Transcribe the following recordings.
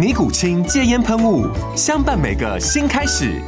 尼古清戒烟喷雾，相伴每个新开始。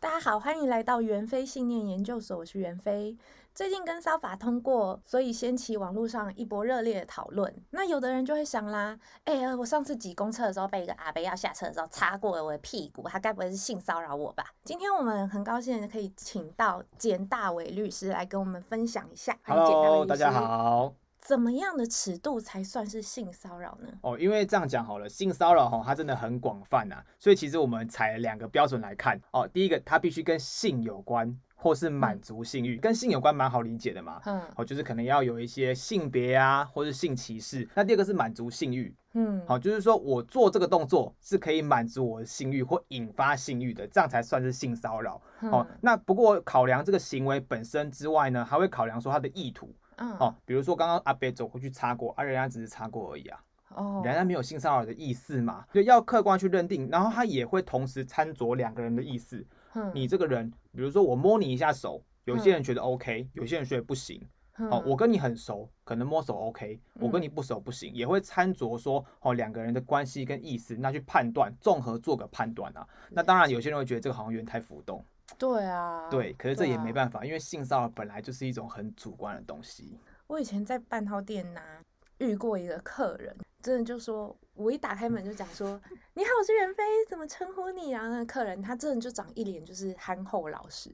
大家好，欢迎来到元飞信念研究所，我是元飞。最近跟骚法通过，所以掀起网络上一波热烈的讨论。那有的人就会想啦，哎、欸，我上次挤公车的时候，被一个阿伯要下车的时候擦过了我的屁股，他该不会是性骚扰我吧？今天我们很高兴可以请到简大伟律师来跟我们分享一下。Hello，大家好。怎么样的尺度才算是性骚扰呢？哦，因为这样讲好了，性骚扰哈，它真的很广泛呐，所以其实我们采两个标准来看哦。第一个，它必须跟性有关，或是满足性欲。跟性有关蛮好理解的嘛，嗯，哦，就是可能要有一些性别啊，或是性歧视。那第二个是满足性欲，嗯，好，就是说我做这个动作是可以满足我的性欲或引发性欲的，这样才算是性骚扰。哦，那不过考量这个行为本身之外呢，还会考量说他的意图。嗯，哦，比如说刚刚阿北走过去擦过，啊，人家只是擦过而已啊，哦，人家没有性骚扰的意思嘛，所以要客观去认定，然后他也会同时参酌两个人的意思。嗯，你这个人，比如说我摸你一下手，有些人觉得 OK，有些人觉得不行。哦，我跟你很熟，可能摸手 OK，我跟你不熟不行，也会参酌说哦两个人的关系跟意思，那去判断，综合做个判断啊。那当然有些人会觉得这个好像有点太浮动。对啊，对，可是这也没办法，啊、因为性骚扰本来就是一种很主观的东西。我以前在半套店呐、啊、遇过一个客人，真的就说，我一打开门就讲说：“你好，我是袁飞，怎么称呼你啊？”那个客人他真的就长一脸就是憨厚老实。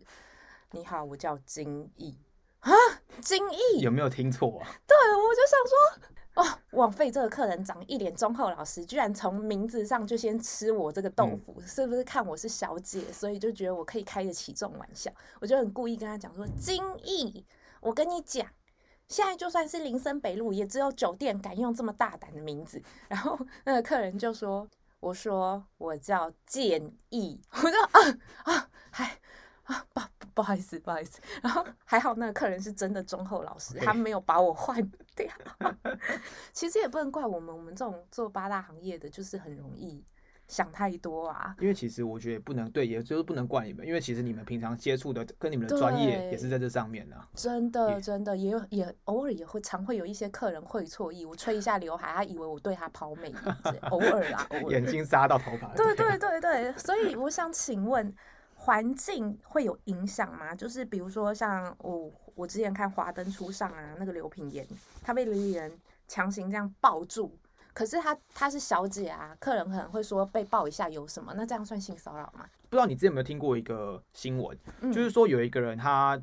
你好，我叫金毅啊，金毅有没有听错啊？对，我就想说。哦，枉费这个客人长一脸忠厚老实，居然从名字上就先吃我这个豆腐，嗯、是不是看我是小姐，所以就觉得我可以开得起这种玩笑？我就很故意跟他讲说：“金逸，我跟你讲，现在就算是林森北路，也只有酒店敢用这么大胆的名字。”然后那个客人就说：“我说我叫建毅。”我说：“啊啊，还。”啊，不不好意思，不好意思。然后还好那个客人是真的忠厚老实他没有把我换掉。其实也不能怪我们，我们这种做八大行业的，就是很容易想太多啊。因为其实我觉得不能对，也就是不能怪你们，因为其实你们平常接触的跟你们的专业也是在这上面啊。真的真的也有也偶尔也会常会有一些客人会错意，我吹一下刘海，他以为我对他抛媚眼，偶尔啊，偶尔。眼睛扎到头发。对对对对，所以我想请问。环境会有影响吗？就是比如说像我，我之前看《华灯初上》啊，那个刘品言，他被李李仁强行这样抱住，可是他他是小姐啊，客人可能会说被抱一下有什么？那这样算性骚扰吗？不知道你之前有没有听过一个新闻，嗯、就是说有一个人他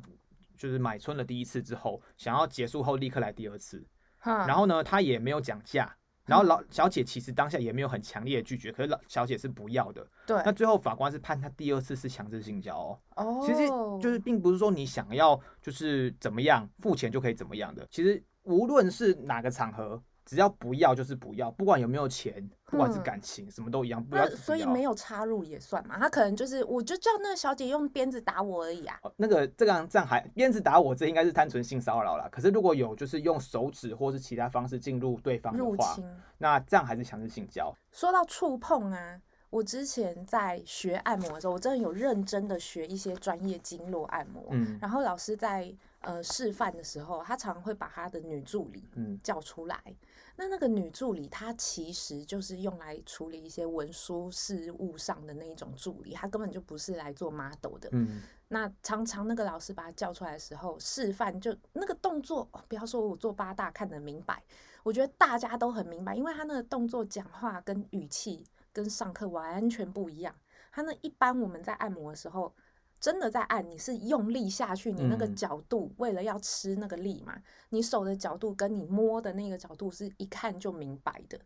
就是买春了第一次之后，想要结束后立刻来第二次，嗯、然后呢，他也没有讲价。然后老小姐其实当下也没有很强烈的拒绝，可是老小姐是不要的。对。那最后法官是判她第二次是强制性交哦。哦。其实就是并不是说你想要就是怎么样付钱就可以怎么样的。其实无论是哪个场合。只要不要就是不要，不管有没有钱，不管是感情，嗯、什么都一样，不要。所以没有插入也算嘛？他可能就是，我就叫那个小姐用鞭子打我而已啊。那个这样这样还鞭子打我，这应该是单纯性骚扰啦。可是如果有就是用手指或是其他方式进入对方的话，那这样还是强制性交。说到触碰啊，我之前在学按摩的时候，我真的有认真的学一些专业经络按摩。嗯，然后老师在呃示范的时候，他常会把他的女助理嗯叫出来。嗯那那个女助理，她其实就是用来处理一些文书事务上的那一种助理，她根本就不是来做 model 的。嗯，那常常那个老师把她叫出来的时候，示范就那个动作，不要说我做八大看得明白，我觉得大家都很明白，因为她那个动作、讲话跟语气跟上课完全不一样。她那一般我们在按摩的时候，真的在按，你是用力下去，你那个角度为了要吃那个力嘛，你手的角度跟你摸的那个角度是一看就明白的。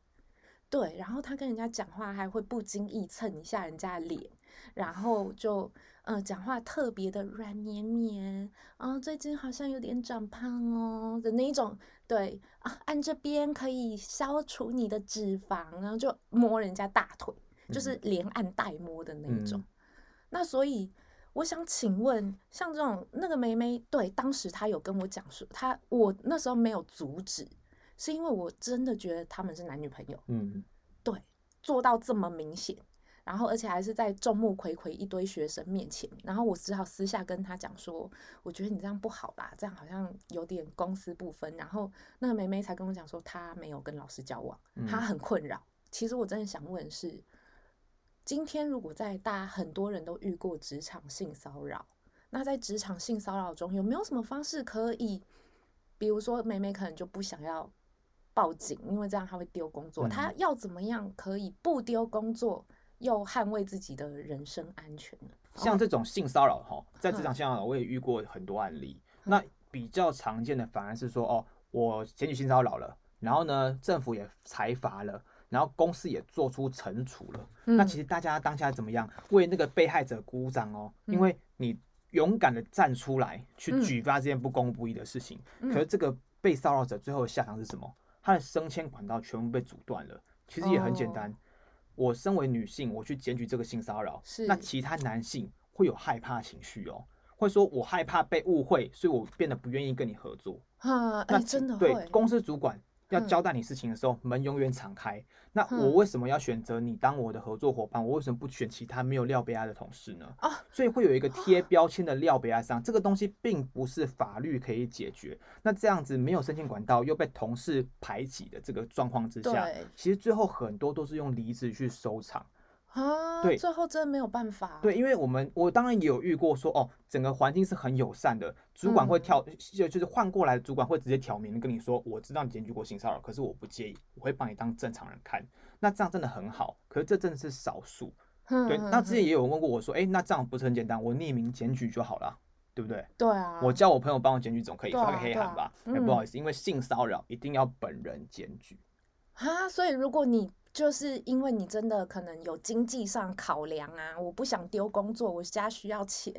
对，然后他跟人家讲话还会不经意蹭一下人家的脸，然后就嗯、呃、讲话特别的软绵绵啊，最近好像有点长胖哦的那一种，对啊，按这边可以消除你的脂肪，然后就摸人家大腿，就是连按带摸的那一种。嗯、那所以我想请问，像这种那个妹妹，对，当时她有跟我讲说，她我那时候没有阻止。是因为我真的觉得他们是男女朋友，嗯，对，做到这么明显，然后而且还是在众目睽睽一堆学生面前，然后我只好私下跟她讲说，我觉得你这样不好啦，这样好像有点公私不分。然后那个妹妹才跟我讲说，她没有跟老师交往，她很困扰。其实我真的想问是，今天如果在大家很多人都遇过职场性骚扰，那在职场性骚扰中有没有什么方式可以，比如说妹妹可能就不想要。报警，因为这样她会丢工作。他要怎么样可以不丢工作，又捍卫自己的人身安全呢？像这种性骚扰哈，在职场性骚扰我也遇过很多案例。那比较常见的反而是说，哦，我检举性骚扰了，然后呢，政府也裁罚了，然后公司也做出惩处了。那其实大家当下怎么样？为那个被害者鼓掌哦，因为你勇敢的站出来去举发这件不公不义的事情。可是这个被骚扰者最后的下场是什么？他的升迁管道全部被阻断了。其实也很简单，我身为女性，我去检举这个性骚扰，那其他男性会有害怕情绪哦，会说我害怕被误会，所以我变得不愿意跟你合作。啊，那真的会。对，公司主管。要交代你事情的时候，门永远敞开。那我为什么要选择你当我的合作伙伴？我为什么不选其他没有廖贝亚的同事呢？啊所以会有一个贴标签的廖贝亚上，这个东西并不是法律可以解决。那这样子没有申请管道，又被同事排挤的这个状况之下，其实最后很多都是用离职去收场。啊，对，最后真的没有办法。对，因为我们我当然也有遇过说，哦，整个环境是很友善的，主管会挑，就就是换过来的主管会直接挑明跟你说，我知道你检举过性骚扰，可是我不介意，我会帮你当正常人看。那这样真的很好，可是这真的是少数。对，那之前也有人问过我说，哎，那这样不是很简单，我匿名检举就好了，对不对？对啊。我叫我朋友帮我检举总可以，发个黑函吧？哎，不好意思，因为性骚扰一定要本人检举。啊，所以如果你。就是因为你真的可能有经济上考量啊，我不想丢工作，我家需要钱，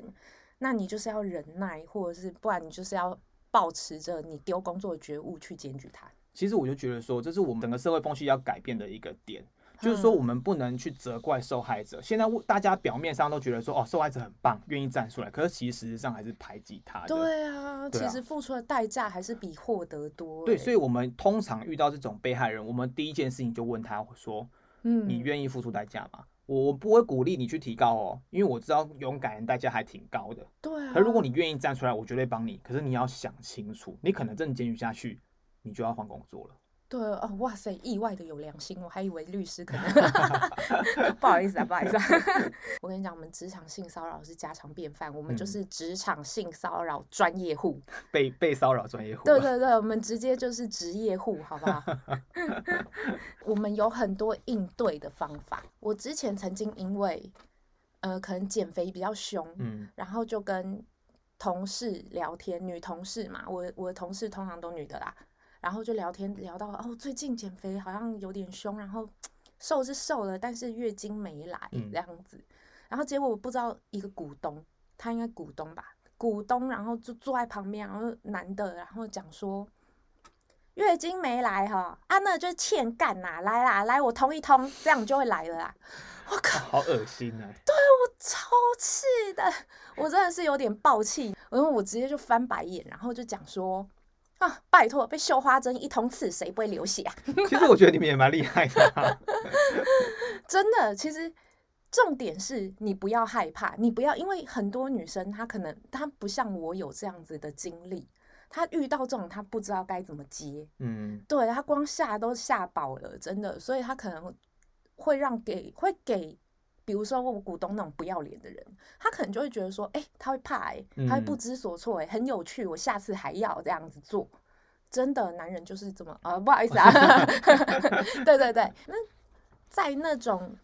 那你就是要忍耐，或者是不然你就是要保持着你丢工作的觉悟去检举他。其实我就觉得说，这是我们整个社会风气要改变的一个点。就是说，我们不能去责怪受害者。现在大家表面上都觉得说，哦，受害者很棒，愿意站出来。可是其实实际上还是排挤他的。对啊，其实付出的代价还是比获得多，欸。对，所以我们通常遇到这种被害人，我们第一件事情就问他说：“嗯，你愿意付出代价吗？”我我不会鼓励你去提高哦，因为我知道勇敢人代价还挺高的。对啊。可如果你愿意站出来，我绝对帮你。可是你要想清楚，你可能真的监狱下去，你就要换工作了。对哦，哇塞，意外的有良心，我还以为律师可能 不好意思啊，不好意思啊。我跟你讲，我们职场性骚扰是家常便饭，我们就是职场性骚扰专业户，被被骚扰专业户。对对对，我们直接就是职业户，好不好？我们有很多应对的方法。我之前曾经因为呃，可能减肥比较凶，嗯，然后就跟同事聊天，女同事嘛，我我的同事通常都女的啦。然后就聊天聊到哦，最近减肥好像有点凶，然后瘦是瘦了，但是月经没来这样子。嗯、然后结果我不知道一个股东，他应该股东吧，股东然后就坐在旁边，然后男的，然后讲说月经没来哈，啊那就是欠干呐，来啦来我通一通，这样就会来了啦。我靠，好恶心啊！对我超气的，我真的是有点爆气，然后我直接就翻白眼，然后就讲说。啊！拜托，被绣花针一通刺，谁不会流血啊？其实我觉得你们也蛮厉害的啊。真的，其实重点是你不要害怕，你不要，因为很多女生她可能她不像我有这样子的经历，她遇到这种她不知道该怎么接。嗯，对，她光吓都吓饱了，真的，所以她可能会让给会给。比如说我股东那种不要脸的人，他可能就会觉得说，哎、欸，他会怕、欸，哎，他会不知所措、欸，哎，很有趣，我下次还要这样子做。真的，男人就是这么啊，不好意思啊，对对对。那在那种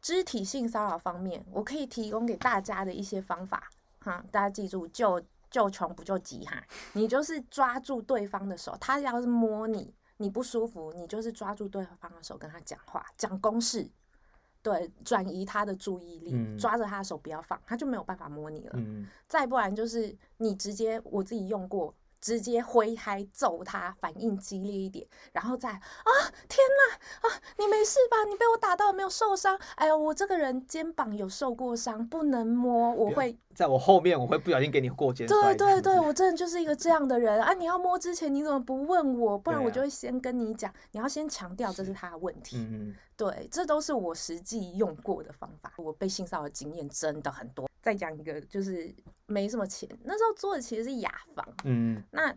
肢体性骚扰方面，我可以提供给大家的一些方法，哈，大家记住，救救穷不救急哈，你就是抓住对方的手，他要是摸你，你不舒服，你就是抓住对方的手跟他讲话，讲公事，对，转移他的注意力，嗯、抓着他的手不要放，他就没有办法摸你了。嗯、再不然就是你直接，我自己用过。直接挥拍揍他，反应激烈一点，然后再啊，天哪啊，你没事吧？你被我打到没有受伤？哎呦，我这个人肩膀有受过伤，不能摸，我会在我后面，我会不小心给你过肩。对对对，我真的就是一个这样的人啊！你要摸之前你怎么不问我？不然我就会先跟你讲，你要先强调这是他的问题。嗯，对，这都是我实际用过的方法，我被性骚扰的经验真的很多。再讲一个，就是没什么钱，那时候做的其实是雅房。嗯，那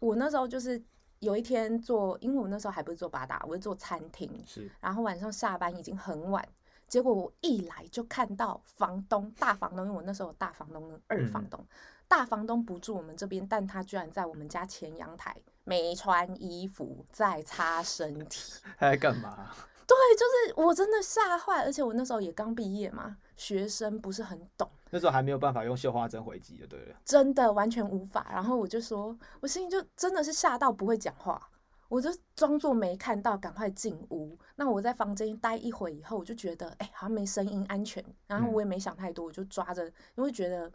我那时候就是有一天做，因为我那时候还不是做八大，我是做餐厅。是，然后晚上下班已经很晚，结果我一来就看到房东大房东，因为我那时候有大房东跟二房东，嗯、大房东不住我们这边，但他居然在我们家前阳台没穿衣服在擦身体，他在干嘛？对，就是我真的吓坏，而且我那时候也刚毕业嘛，学生不是很懂，那时候还没有办法用绣花针回击的对了，真的完全无法。然后我就说，我心里就真的是吓到不会讲话，我就装作没看到，赶快进屋。那我在房间待一会以后，我就觉得哎、欸，好像没声音，安全。然后我也没想太多，我就抓着，因为觉得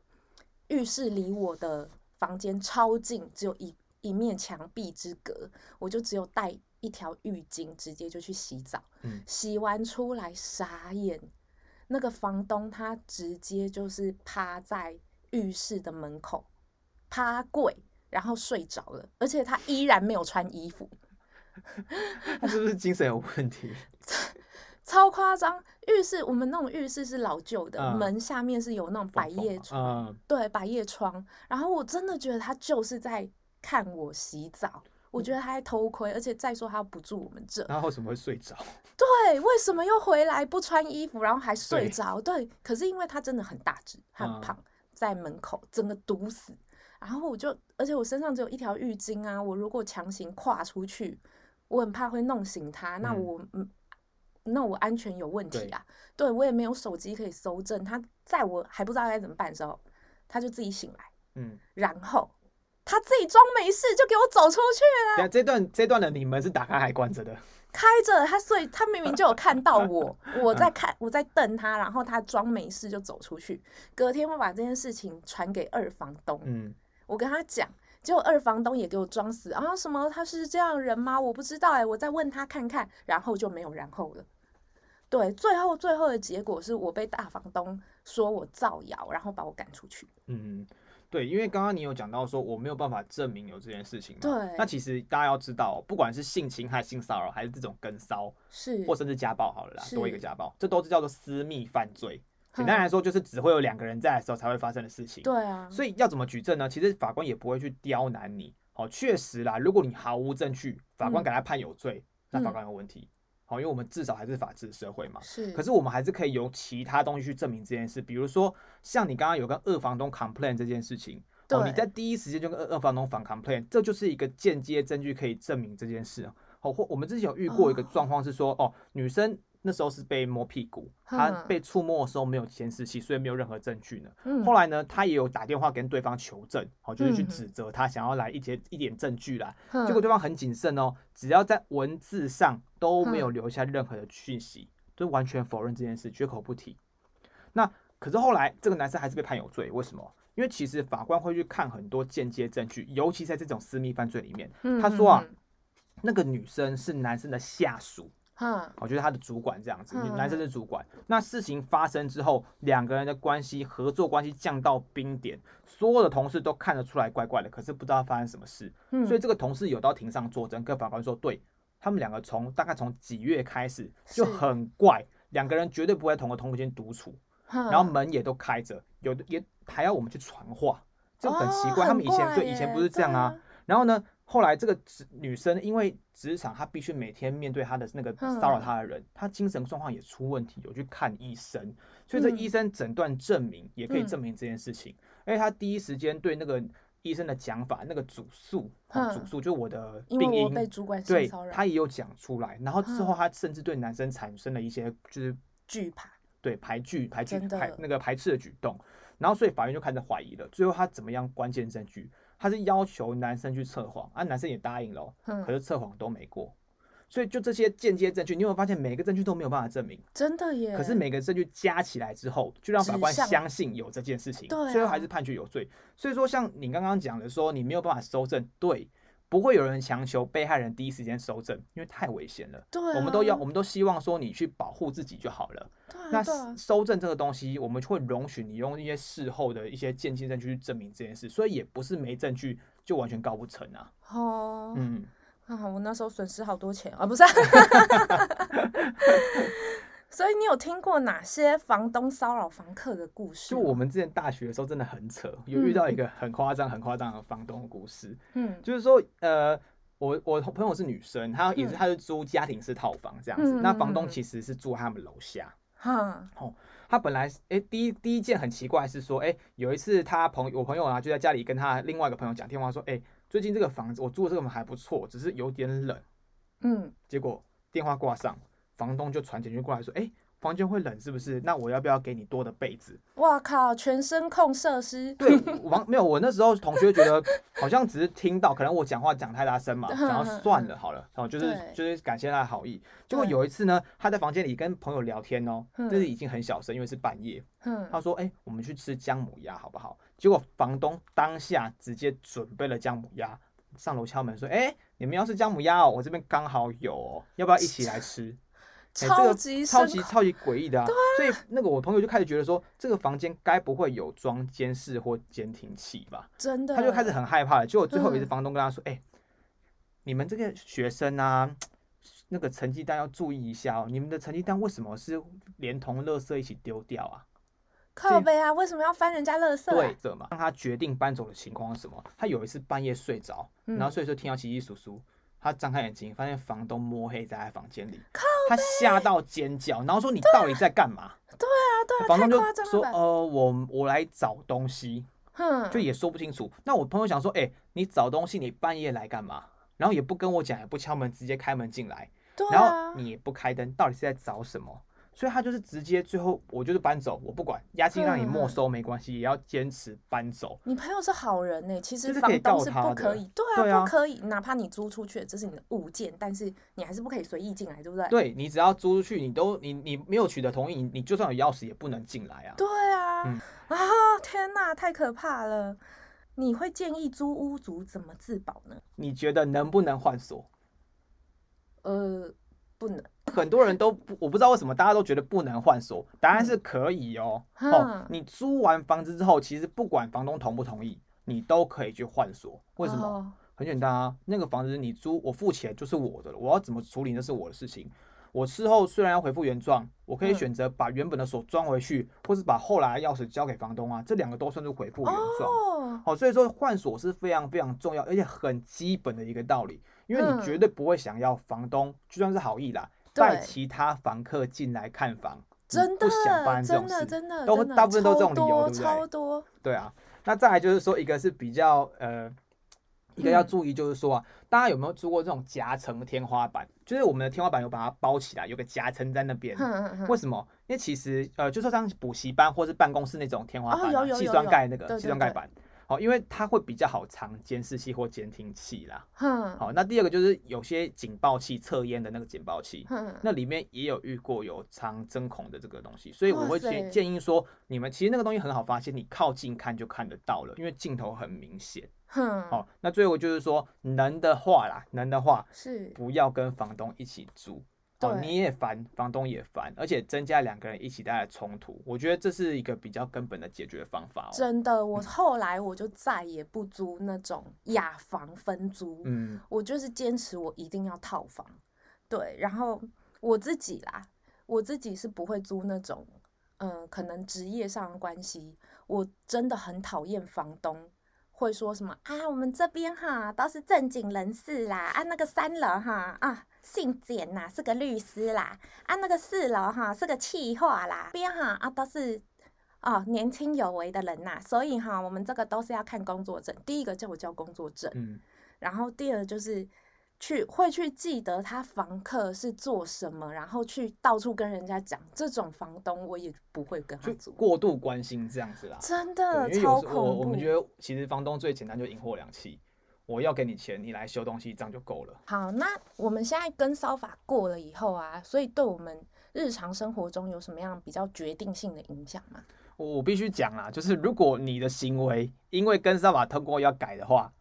浴室离我的房间超近，只有一一面墙壁之隔，我就只有带。一条浴巾，直接就去洗澡。嗯、洗完出来傻眼，那个房东他直接就是趴在浴室的门口趴跪，然后睡着了，而且他依然没有穿衣服。他是不是精神有问题？超夸张！浴室我们那种浴室是老旧的，嗯、门下面是有那种百叶窗，嗯、对，百叶窗。然后我真的觉得他就是在看我洗澡。我觉得他还偷窥，而且再说他不住我们这，然后为什么会睡着？对，为什么又回来不穿衣服，然后还睡着？对，对，可是因为他真的很大只，他很胖，嗯、在门口整个堵死。然后我就，而且我身上只有一条浴巾啊，我如果强行跨出去，我很怕会弄醒他，那我嗯，那我安全有问题啊。对，对我也没有手机可以搜证，他在我还不知道该怎么办的时候，他就自己醒来，嗯，然后。他自己装没事就给我走出去了。这段这段的你们是打开还关着的？开着，他所以他明明就有看到我，我在看我在瞪他，然后他装没事就走出去。隔天我把这件事情传给二房东，嗯，我跟他讲，结果二房东也给我装死啊什么他是这样人吗？我不知道哎、欸，我再问他看看，然后就没有然后了。对，最后最后的结果是我被大房东说我造谣，然后把我赶出去。嗯。对，因为刚刚你有讲到说我没有办法证明有这件事情嘛。对。那其实大家要知道，不管是性侵害、性骚扰，还是这种跟骚，是，或甚至家暴，好了啦，多一个家暴，这都是叫做私密犯罪。简单来说，就是只会有两个人在的时候才会发生的事情。对啊。所以要怎么举证呢？其实法官也不会去刁难你。哦，确实啦，如果你毫无证据，法官给他判有罪，嗯、那法官有问题。好，因为我们至少还是法治社会嘛。是。可是我们还是可以用其他东西去证明这件事，比如说像你刚刚有跟二房东 complain 这件事情，哦，你在第一时间就跟二二房东反 complain，这就是一个间接证据可以证明这件事。哦，或我们之前有遇过一个状况是说，哦，哦，女生。那时候是被摸屁股，他被触摸的时候没有监视器，所以没有任何证据呢。嗯、后来呢，他也有打电话跟对方求证，好，就是去指责他，想要来一些一点证据啦。嗯、结果对方很谨慎哦，只要在文字上都没有留下任何的讯息，就完全否认这件事，绝口不提。那可是后来这个男生还是被判有罪，为什么？因为其实法官会去看很多间接证据，尤其在这种私密犯罪里面。他说啊，那个女生是男生的下属。嗯，我觉得他的主管这样子，男生是主管。那事情发生之后，两个人的关系、合作关系降到冰点，所有的同事都看得出来怪怪的，可是不知道发生什么事。所以这个同事有到庭上作证，跟法官说，对他们两个从大概从几月开始就很怪，两个人绝对不会在同个空间独处，然后门也都开着，有的也还要我们去传话，这很奇怪。他们以前对以前不是这样啊，然后呢？后来这个女生因为职场她必须每天面对她的那个骚扰她的人，她精神状况也出问题，有去看医生，所以这医生诊断证明也可以证明这件事情。而且她第一时间对那个医生的讲法，那个主诉，主诉就我的病因，对，她也有讲出来。然后之后她甚至对男生产生了一些就是惧怕，对排拒排拒排那个排斥的举动。然后所以法院就开始怀疑了。最后他怎么样？关键证据，他是要求男生去测谎，啊，男生也答应了，可是测谎都没过。所以就这些间接证据，你有没有发现每个证据都没有办法证明？真的耶！可是每个证据加起来之后，就让法官相信有这件事情，最后还是判决有罪。所以说，像你刚刚讲的说，你没有办法收证，对，不会有人强求被害人第一时间收证，因为太危险了。对，我们都要，我们都希望说你去保护自己就好了。那收证这个东西，我们就会容许你用一些事后的一些间接证据去证明这件事，所以也不是没证据就完全告不成啊。哦，嗯。啊，我那时候损失好多钱啊，不是？所以你有听过哪些房东骚扰房客的故事？就我们之前大学的时候真的很扯，有遇到一个很夸张、很夸张的房东的故事。嗯，就是说，呃，我我朋友是女生，她也是，她是租家庭式套房这样子。嗯、那房东其实是住他们楼下。哈、嗯，哦，他本来，哎、欸，第一第一件很奇怪是说，哎、欸，有一次他朋友我朋友啊就在家里跟他另外一个朋友讲电话说，哎、欸。最近这个房子我住的这个门还不错，只是有点冷。嗯，结果电话挂上，房东就传简讯过来说：“哎，房间会冷是不是？那我要不要给你多的被子？”哇靠，全声控设施。对，房没有。我那时候同学觉得好像只是听到，可能我讲话讲太大声嘛，然后 算了好了，然后就是就是感谢他的好意。结果有一次呢，他在房间里跟朋友聊天哦，这是已经很小声，因为是半夜。他说：“哎，我们去吃姜母鸭好不好？”结果房东当下直接准备了姜母鸭，上楼敲门说：“哎，你们要是姜母鸭哦，我这边刚好有哦，要不要一起来吃？”超级超级超级诡异的啊！所以那个我朋友就开始觉得说，这个房间该不会有装监视或监听器吧？真的，他就开始很害怕了。结果最后一次房东跟他说：“哎，你们这个学生啊，那个成绩单要注意一下哦，你们的成绩单为什么是连同垃圾一起丢掉啊？”靠背啊！为什么要翻人家垃圾？对的嘛。当他决定搬走的情况是什么？他有一次半夜睡着，然后睡着听到窸窸窣窣，他张开眼睛，发现房东摸黑在他房间里，他吓到尖叫，然后说：“你到底在干嘛？”对啊，对啊，房东就说：“呃，我我来找东西。”就也说不清楚。那我朋友想说：“哎，你找东西，你半夜来干嘛？然后也不跟我讲，也不敲门，直接开门进来，然后你也不开灯，到底是在找什么？”所以他就是直接最后我就是搬走，我不管押金让你没收没关系，也要坚持搬走。你朋友是好人呢，其实房东是不可以，对啊，不可以，哪怕你租出去，这是你的物件，但是你还是不可以随意进来，对不对？对，你只要租出去，你都你你没有取得同意，你就算有钥匙也不能进来啊。对啊，啊天哪，太可怕了！你会建议租屋族怎么自保呢？你觉得能不能换锁？呃。不能，很多人都不，我不知道为什么大家都觉得不能换锁，答案是可以哦。嗯、哦，你租完房子之后，其实不管房东同不同意，你都可以去换锁。为什么？哦、很简单啊，那个房子你租，我付钱就是我的了，我要怎么处理那是我的事情。我事后虽然要回复原状，我可以选择把原本的锁装回去，嗯、或是把后来的钥匙交给房东啊，这两个都算是回复原状。哦，好、哦，所以说换锁是非常非常重要，而且很基本的一个道理。因为你绝对不会想要房东，就算是好意啦，带其他房客进来看房，真的不想发生这种事，真的，都大部分都这种理由，对不对？超多，对啊。那再来就是说，一个是比较呃，一个要注意，就是说啊，大家有没有租过这种夹层天花板？就是我们的天花板有把它包起来，有个夹层在那边。为什么？因为其实呃，就说像补习班或是办公室那种天花板，矽酸钙那个气酸钙板。好，因为它会比较好藏监视器或监听器啦。嗯。好，那第二个就是有些警报器测烟的那个警报器，嗯，那里面也有遇过有藏针孔的这个东西，所以我会建建议说，你们其实那个东西很好发现，你靠近看就看得到了，因为镜头很明显。嗯。好，那最后就是说，能的话啦，能的话是不要跟房东一起住。哦，你也烦，房东也烦，而且增加两个人一起带来冲突，我觉得这是一个比较根本的解决方法哦。真的，我后来我就再也不租那种雅房分租，嗯，我就是坚持我一定要套房。对，然后我自己啦，我自己是不会租那种，嗯，可能职业上的关系，我真的很讨厌房东会说什么啊，我们这边哈都是正经人士啦，啊，那个三楼哈啊。姓简呐，是个律师啦。啊，那个四楼哈是个企划啦。边哈啊都是哦年轻有为的人呐，所以哈我们这个都是要看工作证。第一个叫我交工作证，嗯，然后第二就是去会去记得他房客是做什么，然后去到处跟人家讲。这种房东我也不会跟他做。过度关心这样子啦，真的超恐怖。我我们觉得其实房东最简单就引货两期，我要给你钱，你来修东西，这样就够了。好，那我们现在跟骚法过了以后啊，所以对我们日常生活中有什么样比较决定性的影响吗？我我必须讲啦，就是如果你的行为因为跟骚法通过要改的话。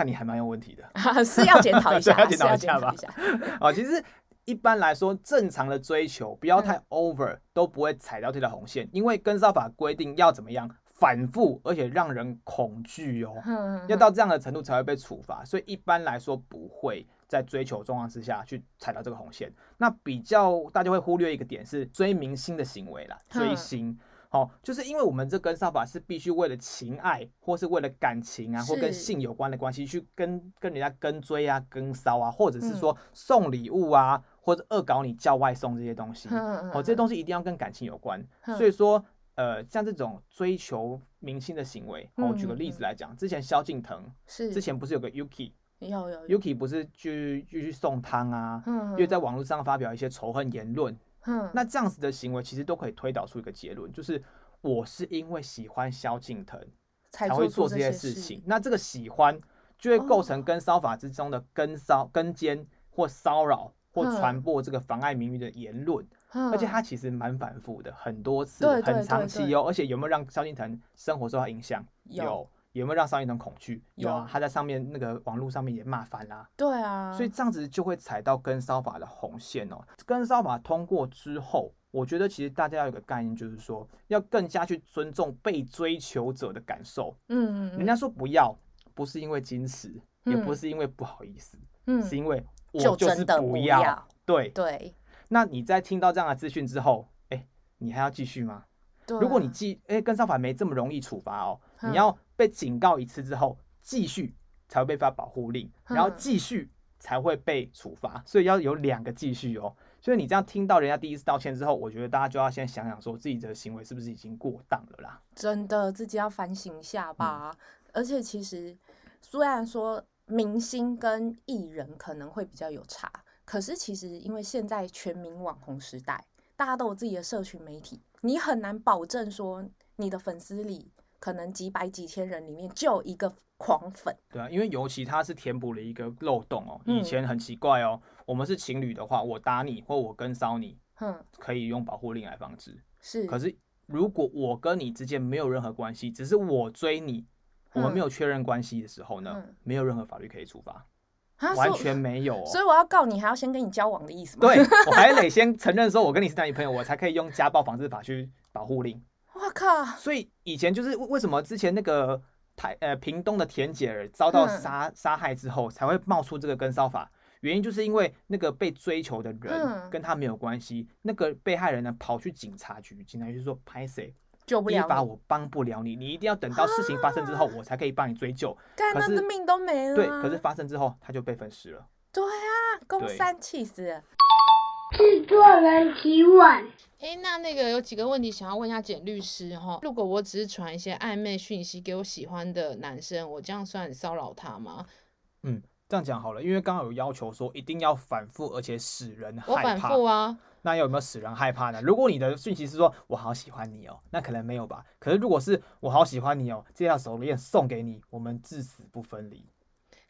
那你还蛮有问题的，是要检讨一下，要检讨一下吧。啊，其实一般来说，正常的追求不要太 over，嗯、都不会踩到这条红线。因为跟骚法规定要怎么样反复，而且让人恐惧哦，嗯、要到这样的程度才会被处罚。所以一般来说不会在追求状况之下去踩到这个红线。那比较大家会忽略一个点是追明星的行为啦，追星。嗯好，就是因为我们这跟骚法是必须为了情爱，或是为了感情啊，或跟性有关的关系去跟跟人家跟追啊、跟骚啊，或者是说送礼物啊，或者恶搞你叫外送这些东西。哦，这些东西一定要跟感情有关。所以说，呃，像这种追求明星的行为，我举个例子来讲，之前萧敬腾是之前不是有个 Yuki，有有 Yuki 不是去就去送汤啊，因为在网络上发表一些仇恨言论。嗯，那这样子的行为其实都可以推导出一个结论，就是我是因为喜欢萧敬腾才会做这些事情。那这个喜欢就会构成跟骚法之中的跟骚、跟奸或骚扰或传播这个妨碍名誉的言论，而且他其实蛮反复的，很多次，很长期哦。而且有没有让萧敬腾生活受到影响？有。有没有让萧敬腾恐惧？有啊，他在上面那个网络上面也骂翻啦。对啊，所以这样子就会踩到跟骚法的红线哦。跟骚法通过之后，我觉得其实大家要有个概念，就是说要更加去尊重被追求者的感受。嗯嗯。人家说不要，不是因为矜持，也不是因为不好意思，嗯，是因为我就是不要。对对。那你在听到这样的资讯之后，哎，你还要继续吗？对。如果你继哎跟骚法没这么容易处罚哦，你要。被警告一次之后，继续才会被发保护令，然后继续才会被处罚，所以要有两个继续哦。所以你这样听到人家第一次道歉之后，我觉得大家就要先想想说自己的行为是不是已经过当了啦。真的，自己要反省一下吧。嗯、而且其实虽然说明星跟艺人可能会比较有差，可是其实因为现在全民网红时代，大家都有自己的社群媒体，你很难保证说你的粉丝里。可能几百几千人里面就一个狂粉，对啊，因为尤其他是填补了一个漏洞哦。以前很奇怪哦，嗯、我们是情侣的话，我打你或我跟骚你，嗯，可以用保护令来防止。是，可是如果我跟你之间没有任何关系，只是我追你，我们没有确认关系的时候呢，嗯、没有任何法律可以处罚，啊、完全没有、哦。所以我要告你，还要先跟你交往的意思吗？对，我还得 先承认说我跟你是男女朋友，我才可以用家暴防治法去保护令。我靠！所以以前就是为什么之前那个台呃屏东的田姐儿遭到杀杀害之后才会冒出这个跟烧法，原因就是因为那个被追求的人跟他没有关系，那个被害人呢跑去警察局，警察局就说拍谁救不了，依法我帮不了你，你一定要等到事情发生之后我才可以帮你追究。可是命都没了。对，可是发生之后他就被分尸了。对啊，公三气死。制作人提问。哎，那那个有几个问题想要问一下简律师哈。如果我只是传一些暧昧讯息给我喜欢的男生，我这样算骚扰他吗？嗯，这样讲好了，因为刚刚有要求说一定要反复，而且使人害怕。我反复啊。那有没有使人害怕呢？如果你的讯息是说我好喜欢你哦，那可能没有吧。可是如果是我好喜欢你哦，这条手链送给你，我们至死不分离。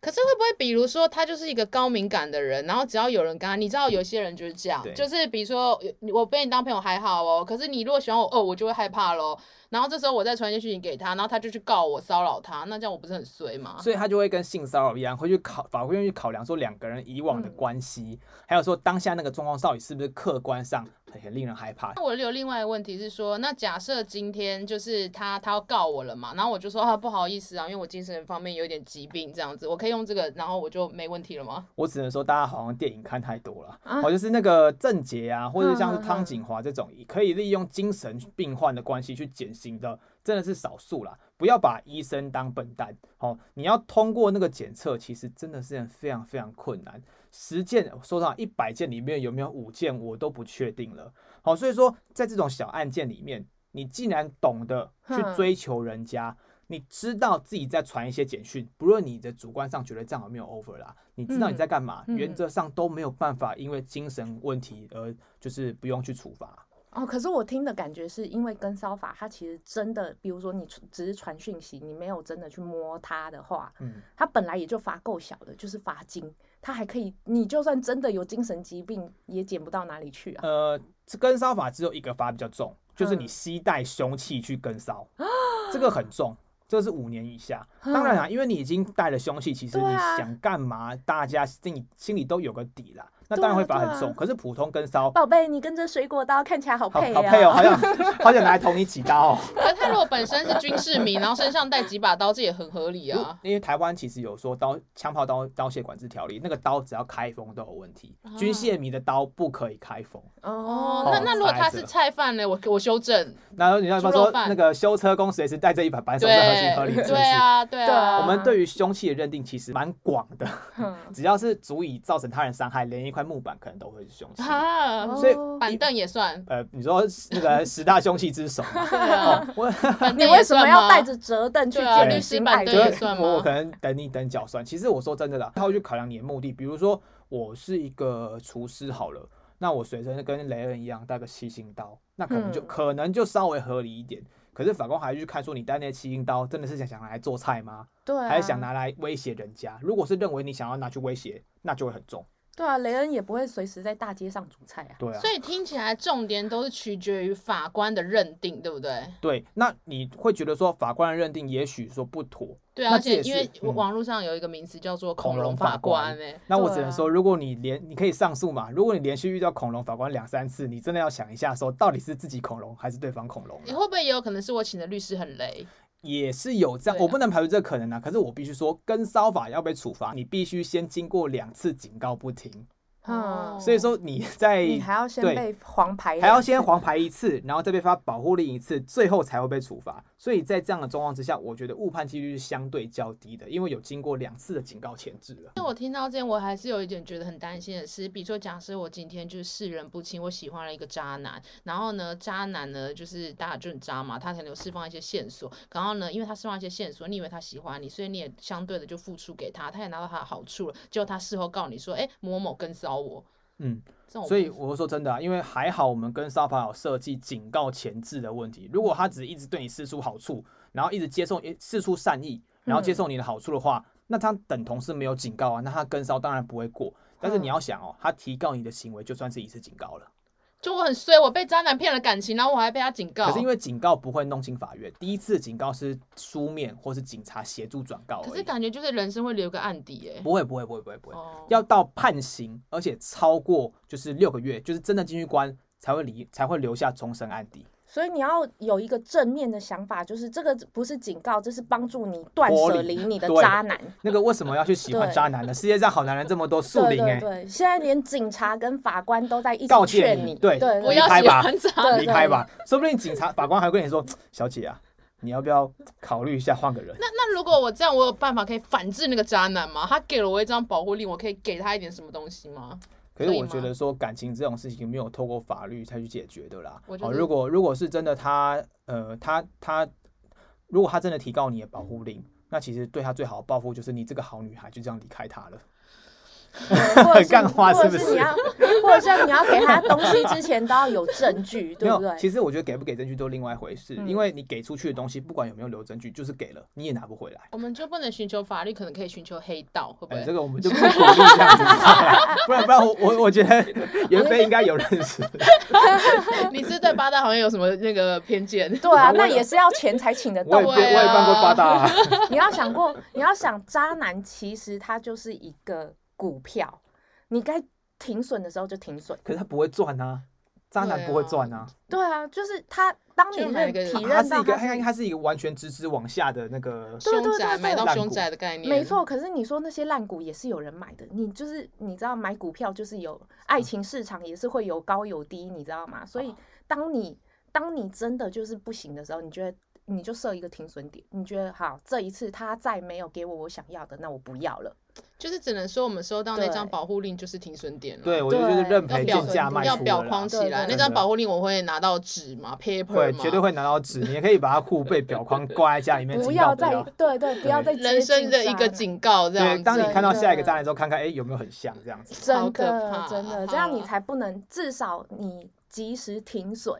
可是会不会，比如说他就是一个高敏感的人，然后只要有人跟他，你知道有些人就是这样，就是比如说我被你当朋友还好哦，可是你如果喜欢我哦，我就会害怕咯。然后这时候我再传一些讯息给他，然后他就去告我骚扰他，那这样我不是很衰吗？所以他就会跟性骚扰一样，会去考法官会去考量说两个人以往的关系，嗯、还有说当下那个状况到底是不是客观上很令人害怕。那我有另外一个问题是说，那假设今天就是他他要告我了嘛，然后我就说啊不好意思啊，因为我精神方面有点疾病这样子，我可以用这个，然后我就没问题了吗？我只能说大家好像电影看太多了，啊、哦，就是那个郑捷啊，或者像是汤景华这种可以利用精神病患的关系去减刑的。真的是少数啦，不要把医生当笨蛋。好，你要通过那个检测，其实真的是非常非常困难。十件，说到一百件里面有没有五件，我都不确定了。好，所以说在这种小案件里面，你既然懂得去追求人家，你知道自己在传一些简讯，不论你的主观上觉得这样有没有 over 啦，你知道你在干嘛，嗯、原则上都没有办法因为精神问题而就是不用去处罚。哦，可是我听的感觉是因为跟骚法，它其实真的，比如说你只是传讯息，你没有真的去摸它的话，嗯，它本来也就罚够小的，就是罚金，它还可以，你就算真的有精神疾病，也减不到哪里去啊。呃，这跟骚法只有一个罚比较重，就是你携带凶器去跟骚，嗯、这个很重。这是五年以下，当然啦，因为你已经带了凶器，其实你想干嘛，大家心里心里都有个底啦。那当然会罚很重，可是普通跟骚，宝贝，你跟着水果刀看起来好配好配哦，好像 好想拿来捅你几刀。可他如果本身是军事迷，然后身上带几把刀，这也很合理啊。因为台湾其实有说刀枪炮刀刀械管制条例，那个刀只要开封都有问题，军械迷的刀不可以开封。哦，那那如果他是菜贩呢？我我修正。那你要说那个修车工随时带着一把扳手是合情合理？对啊，对啊。我们对于凶器的认定其实蛮广的，只要是足以造成他人伤害，连一块木板可能都会是凶器。所以板凳也算。呃，你说那个 十大凶器之首，我你为什么要带着折凳去捡律师板凳也算吗？我可能等你等脚算。其实我说真的啦，他会去考量你的目的，比如说我是一个厨师好了。那我随身跟雷恩一样带个七星刀，那可能就、嗯、可能就稍微合理一点。可是法官还是去看说，你带那个七星刀真的是想想拿来做菜吗？对、啊，还是想拿来威胁人家？如果是认为你想要拿去威胁，那就会很重。对啊，雷恩也不会随时在大街上煮菜啊。对啊，所以听起来重点都是取决于法官的认定，对不对？对，那你会觉得说法官的认定也许说不妥。对啊，而且因为网络上有一个名词叫做恐龙法官哎、欸，那我只能说，如果你连你可以上诉嘛，如果你连续遇到恐龙法官两三次，你真的要想一下，说到底是自己恐龙还是对方恐龙？你会不会也有可能是我请的律师很雷？也是有这样，我不能排除这个可能啊。可是我必须说，跟骚法要被处罚，你必须先经过两次警告不停。嗯，所以说你在你还要先被黄牌，还要先黄牌一次，然后再被发保护令一次，最后才会被处罚。所以在这样的状况之下，我觉得误判几率是相对较低的，因为有经过两次的警告前置了。那我听到这样，我还是有一点觉得很担心的是，比如说假设我今天就是世人不清，我喜欢了一个渣男，然后呢，渣男呢就是大家就很渣嘛，他可能有释放一些线索，然后呢，因为他释放一些线索，你以为他喜欢你，所以你也相对的就付出给他，他也拿到他的好处了，结果他事后告你说，哎、欸，某某跟骚我。嗯，所以我说真的啊，因为还好我们跟沙发有设计警告前置的问题。如果他只一直对你示出好处，然后一直接受示出善意，然后接受你的好处的话，那他等同是没有警告啊，那他跟骚当然不会过。但是你要想哦，他提告你的行为就算是一次警告了。就我很衰，我被渣男骗了感情，然后我还被他警告。可是因为警告不会弄清法院，第一次警告是书面或是警察协助转告。可是感觉就是人生会留个案底哎。不会不会不会不会不会，要到判刑，而且超过就是六个月，就是真的进去关才会离才会留下终身案底。所以你要有一个正面的想法，就是这个不是警告，这是帮助你断舍离你的 渣男。那个为什么要去喜欢渣男呢？世界上好男人这么多，树林哎。对，现在连警察跟法官都在一起劝你，对，不要喜欢渣男，离开吧。说不定警察、法官还会跟你说：“小姐啊，你要不要考虑一下换个人？”那那如果我这样，我有办法可以反制那个渣男吗？他给了我一张保护令，我可以给他一点什么东西吗？可是我觉得说感情这种事情没有透过法律才去解决的啦。哦，如果如果是真的他，呃，他他如果他真的提高你的保护令，那其实对他最好的报复就是你这个好女孩就这样离开他了。很 干花是不是？或者是你要给他东西之前都要有证据，对不对？其实我觉得给不给证据都另外一回事，因为你给出去的东西，不管有没有留证据，就是给了你也拿不回来。我们就不能寻求法律，可能可以寻求黑道，会不会？这个我们就不鼓励这样子，不然不然我我我觉得袁飞应该有认识。你是对八大好像有什么那个偏见？对啊，那也是要钱才请得到。我也我也办过八大。你要想过，你要想渣男，其实他就是一个。股票，你该停损的时候就停损。可是他不会赚啊，渣男不会赚啊。对啊，就是他，当你认体认到他，他他是一个完全直直往下的那个凶宅，买到凶宅的概念。没错，可是你说那些烂股也是有人买的，你就是你知道买股票就是有爱情市场也是会有高有低，你知道吗？所以当你当你真的就是不行的时候，你觉得。你就设一个停损点，你觉得好，这一次他再没有给我我想要的，那我不要了。就是只能说我们收到那张保护令就是停损点了。对，我觉得就是认赔鉴价卖要表框起来。那张保护令我会拿到纸嘛，paper 对，绝对会拿到纸。你也可以把它护 背表框挂在家里面。不要再对对，不要再人生的一个警告这样。对，当你看到下一个渣男之后，看看哎有没有很像这样子。真的真的，这样你才不能，至少你及时停损。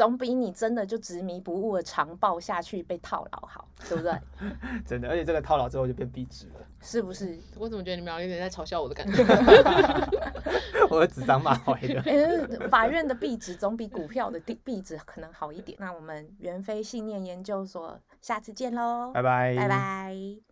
总比你真的就执迷不悟的长抱下去被套牢好，对不对？真的，而且这个套牢之后就变壁纸了，是不是？我怎么觉得你们俩有点在嘲笑我的感觉？我的指桑骂槐的。欸，法院的壁纸总比股票的壁纸可能好一点。那我们元飞信念研究所下次见喽，拜拜，拜拜。